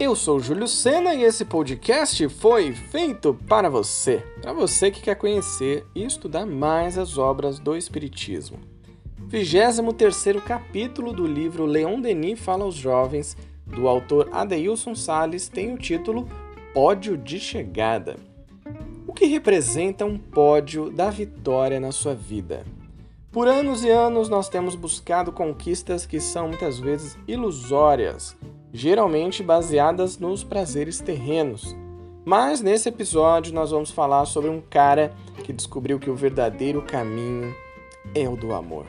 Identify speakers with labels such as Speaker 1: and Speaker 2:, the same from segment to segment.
Speaker 1: Eu sou Júlio Sena e esse podcast foi feito para você, para você que quer conhecer e estudar mais as obras do Espiritismo. 23 capítulo do livro Leon Denis Fala aos Jovens, do autor Adeilson Sales, tem o título Pódio de Chegada. O que representa um pódio da vitória na sua vida? Por anos e anos nós temos buscado conquistas que são muitas vezes ilusórias geralmente baseadas nos prazeres terrenos. Mas nesse episódio nós vamos falar sobre um cara que descobriu que o verdadeiro caminho é o do amor.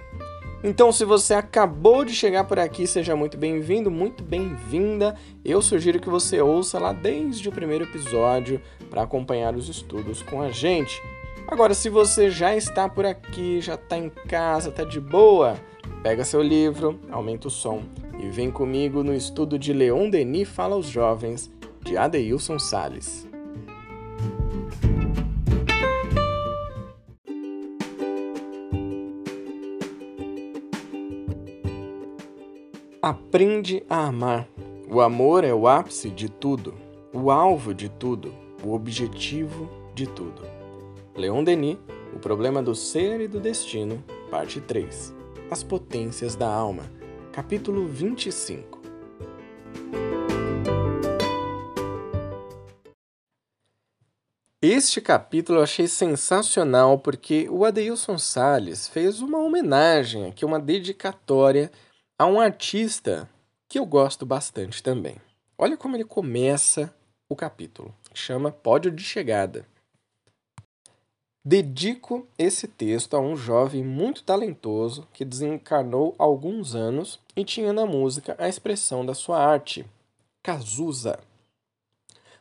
Speaker 1: Então, se você acabou de chegar por aqui, seja muito bem-vindo, muito bem-vinda. Eu sugiro que você ouça lá desde o primeiro episódio para acompanhar os estudos com a gente. Agora, se você já está por aqui, já está em casa, está de boa, pega seu livro, aumenta o som e vem comigo no estudo de Leon Denis Fala aos Jovens, de Adeilson Sales. Aprende a amar. O amor é o ápice de tudo, o alvo de tudo, o objetivo de tudo. Leon Denis, O Problema do Ser e do Destino, parte 3. As potências da alma capítulo 25. Este capítulo eu achei sensacional porque o Adeilson Sales fez uma homenagem aqui, uma dedicatória a um artista que eu gosto bastante também. Olha como ele começa o capítulo. Chama Pódio de Chegada. Dedico esse texto a um jovem muito talentoso que desencarnou há alguns anos e tinha na música a expressão da sua arte, Cazuza.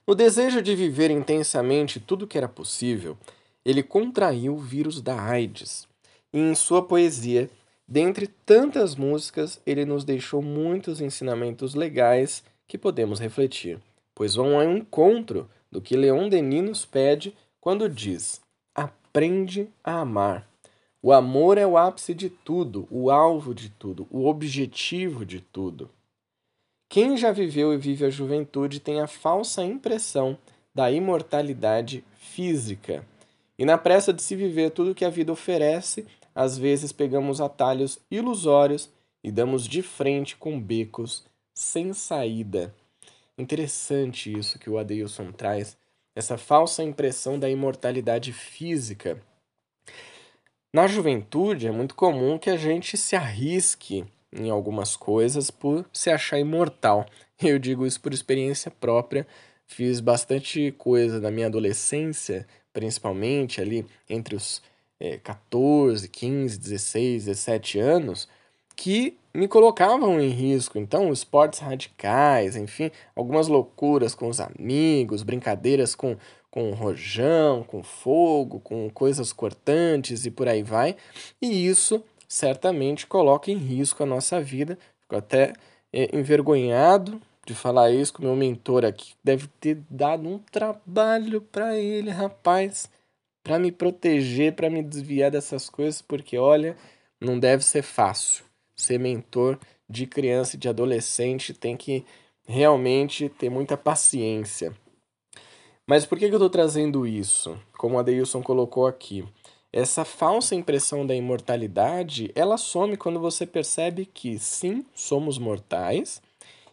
Speaker 1: No desejo de viver intensamente tudo que era possível, ele contraiu o vírus da AIDS. E em sua poesia, dentre tantas músicas, ele nos deixou muitos ensinamentos legais que podemos refletir, pois vão ao encontro do que Leon Denis nos pede quando diz aprende a amar. O amor é o ápice de tudo, o alvo de tudo, o objetivo de tudo. Quem já viveu e vive a juventude tem a falsa impressão da imortalidade física. E na pressa de se viver tudo que a vida oferece, às vezes pegamos atalhos ilusórios e damos de frente com becos sem saída. Interessante isso que o Adeilson traz essa falsa impressão da imortalidade física. Na juventude é muito comum que a gente se arrisque em algumas coisas por se achar imortal. Eu digo isso por experiência própria. Fiz bastante coisa na minha adolescência, principalmente ali entre os é, 14, 15, 16, 17 anos, que me colocavam em risco. Então, esportes radicais, enfim, algumas loucuras com os amigos, brincadeiras com, com rojão, com fogo, com coisas cortantes e por aí vai. E isso certamente coloca em risco a nossa vida. Fico até é, envergonhado de falar isso com meu mentor aqui. Deve ter dado um trabalho para ele, rapaz, para me proteger, para me desviar dessas coisas, porque olha, não deve ser fácil ser mentor de criança e de adolescente tem que realmente ter muita paciência. Mas por que eu estou trazendo isso? Como a Deilson colocou aqui. Essa falsa impressão da imortalidade, ela some quando você percebe que sim, somos mortais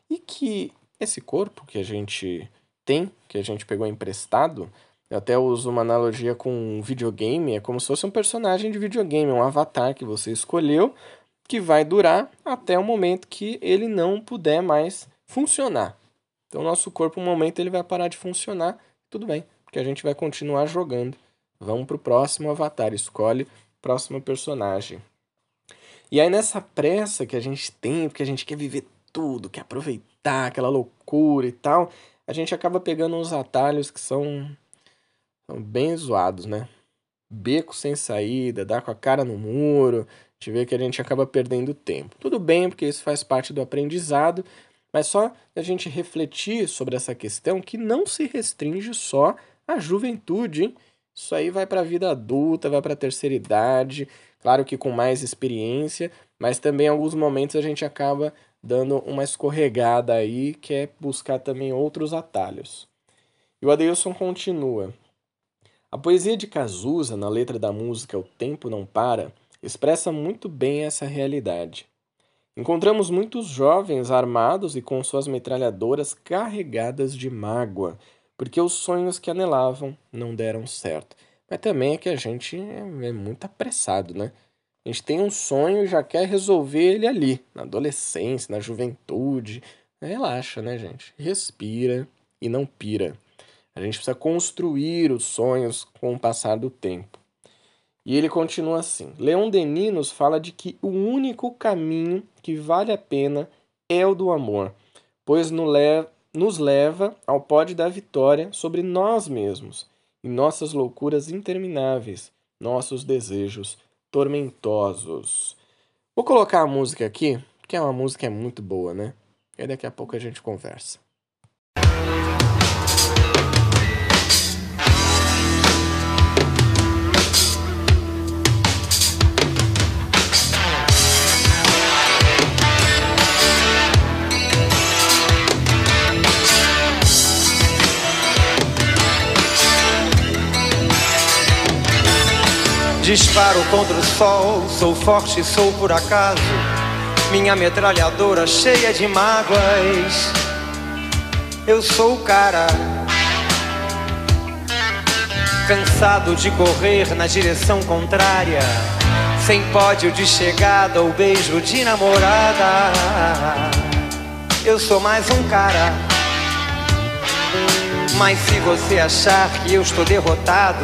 Speaker 1: e que esse corpo que a gente tem, que a gente pegou emprestado, eu até uso uma analogia com um videogame, é como se fosse um personagem de videogame, um avatar que você escolheu que vai durar até o momento que ele não puder mais funcionar. Então, nosso corpo, um momento, ele vai parar de funcionar, tudo bem, porque a gente vai continuar jogando. Vamos para o próximo avatar, escolhe próximo personagem. E aí, nessa pressa que a gente tem, porque a gente quer viver tudo, quer aproveitar aquela loucura e tal, a gente acaba pegando uns atalhos que são, são bem zoados, né? Beco sem saída, dar com a cara no muro, gente vê que a gente acaba perdendo tempo. Tudo bem, porque isso faz parte do aprendizado, mas só a gente refletir sobre essa questão que não se restringe só à juventude, hein? Isso aí vai para a vida adulta, vai para a terceira idade, claro que com mais experiência, mas também em alguns momentos a gente acaba dando uma escorregada aí, quer buscar também outros atalhos. E o Adeilson continua. A poesia de Cazuza, na letra da música O Tempo Não Para, expressa muito bem essa realidade. Encontramos muitos jovens armados e com suas metralhadoras carregadas de mágoa, porque os sonhos que anelavam não deram certo. Mas também é que a gente é, é muito apressado, né? A gente tem um sonho e já quer resolver ele ali, na adolescência, na juventude. Relaxa, né, gente? Respira e não pira. A gente precisa construir os sonhos com o passar do tempo. E ele continua assim: Leon Denis nos fala de que o único caminho que vale a pena é o do amor, pois nos leva ao pódio da vitória sobre nós mesmos e nossas loucuras intermináveis, nossos desejos tormentosos. Vou colocar a música aqui, que é uma música muito boa, né? E daqui a pouco a gente conversa.
Speaker 2: Disparo contra o sol, sou forte, sou por acaso. Minha metralhadora cheia de mágoas. Eu sou o cara. Cansado de correr na direção contrária. Sem pódio de chegada ou beijo de namorada. Eu sou mais um cara. Mas se você achar que eu estou derrotado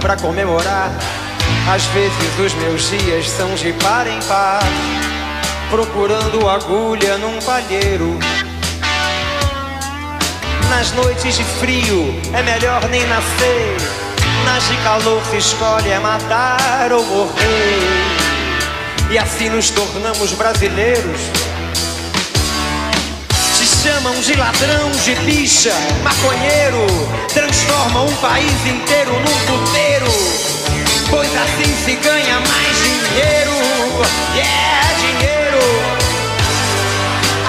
Speaker 2: Para comemorar. Às vezes os meus dias são de par em par, procurando agulha num palheiro. Nas noites de frio é melhor nem nascer. Nas de calor se escolhe é matar ou morrer. E assim nos tornamos brasileiros chamam de ladrão, de bicha, maconheiro, transformam um país inteiro num puteiro, pois assim se ganha mais dinheiro, yeah, dinheiro.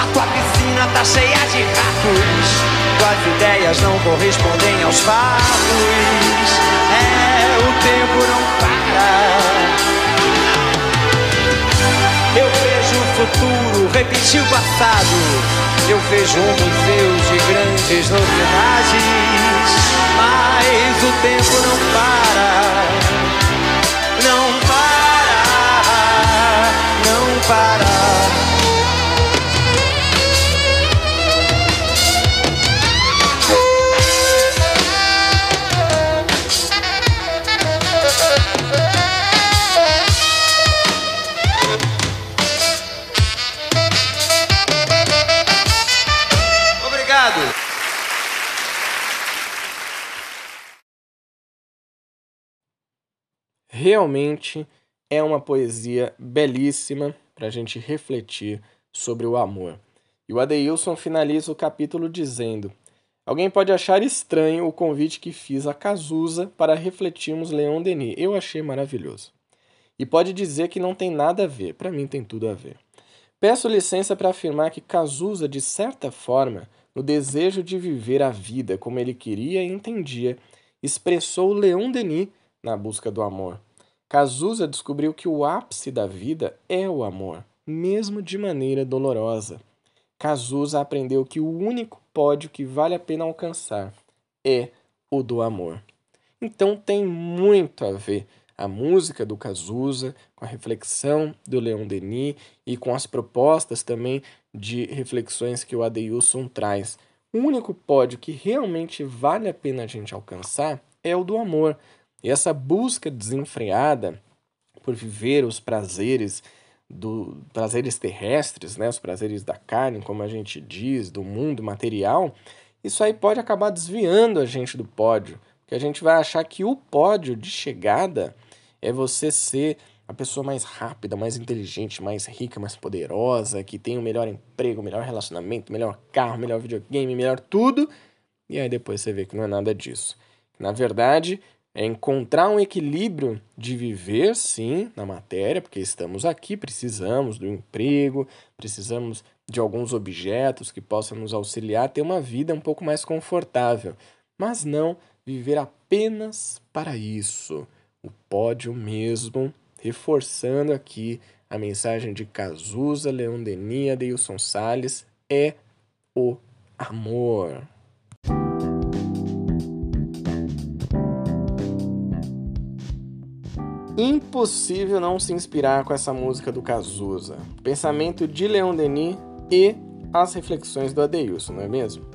Speaker 2: A tua piscina tá cheia de ratos, tuas ideias não correspondem aos fatos, é, o tempo não para. Futuro repetir o passado. Eu vejo um museu de grandes novidades. Mas o tempo não para. Não para. Não para.
Speaker 1: Realmente é uma poesia belíssima para a gente refletir sobre o amor. E o Adeilson finaliza o capítulo dizendo: Alguém pode achar estranho o convite que fiz a Cazuza para refletirmos Leon Denis. Eu achei maravilhoso. E pode dizer que não tem nada a ver. Para mim tem tudo a ver. Peço licença para afirmar que Cazuza, de certa forma, no desejo de viver a vida como ele queria e entendia, expressou Leon Denis na busca do amor Cazuza descobriu que o ápice da vida é o amor, mesmo de maneira dolorosa. Cazuza aprendeu que o único pódio que vale a pena alcançar é o do amor. Então tem muito a ver a música do Cazuza com a reflexão do Leon Denis e com as propostas também de reflexões que o Adeilson traz. O único pódio que realmente vale a pena a gente alcançar é o do amor. E essa busca desenfreada por viver os prazeres do prazeres terrestres, né, os prazeres da carne, como a gente diz, do mundo material, isso aí pode acabar desviando a gente do pódio, porque a gente vai achar que o pódio de chegada é você ser a pessoa mais rápida, mais inteligente, mais rica, mais poderosa, que tem o melhor emprego, o melhor relacionamento, melhor carro, melhor videogame, melhor tudo. E aí depois você vê que não é nada disso. Na verdade, é encontrar um equilíbrio de viver, sim, na matéria, porque estamos aqui, precisamos do emprego, precisamos de alguns objetos que possam nos auxiliar a ter uma vida um pouco mais confortável, mas não viver apenas para isso. O pódio mesmo, reforçando aqui a mensagem de Cazuza, Leon Denis, Adeilson Salles, é o amor. Impossível não se inspirar com essa música do Cazuza. Pensamento de Leon Denis e as reflexões do Adeilson, não é mesmo?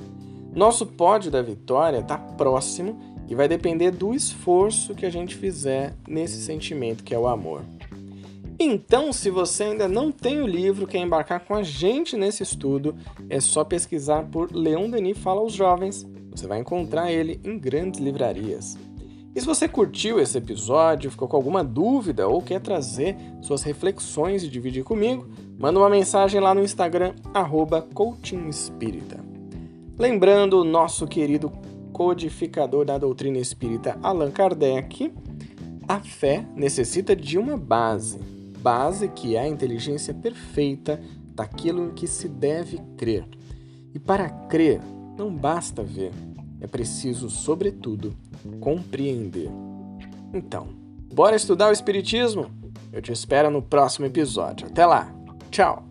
Speaker 1: Nosso pódio da vitória está próximo e vai depender do esforço que a gente fizer nesse sentimento que é o amor. Então, se você ainda não tem o livro, quer embarcar com a gente nesse estudo, é só pesquisar por Leon Denis Fala aos Jovens. Você vai encontrar ele em grandes livrarias. E se você curtiu esse episódio, ficou com alguma dúvida ou quer trazer suas reflexões e dividir comigo, manda uma mensagem lá no Instagram, arroba Lembrando o nosso querido codificador da doutrina espírita Allan Kardec, a fé necessita de uma base, base que é a inteligência perfeita daquilo em que se deve crer. E para crer, não basta ver, é preciso, sobretudo, compreender. Então, bora estudar o Espiritismo? Eu te espero no próximo episódio. Até lá! Tchau!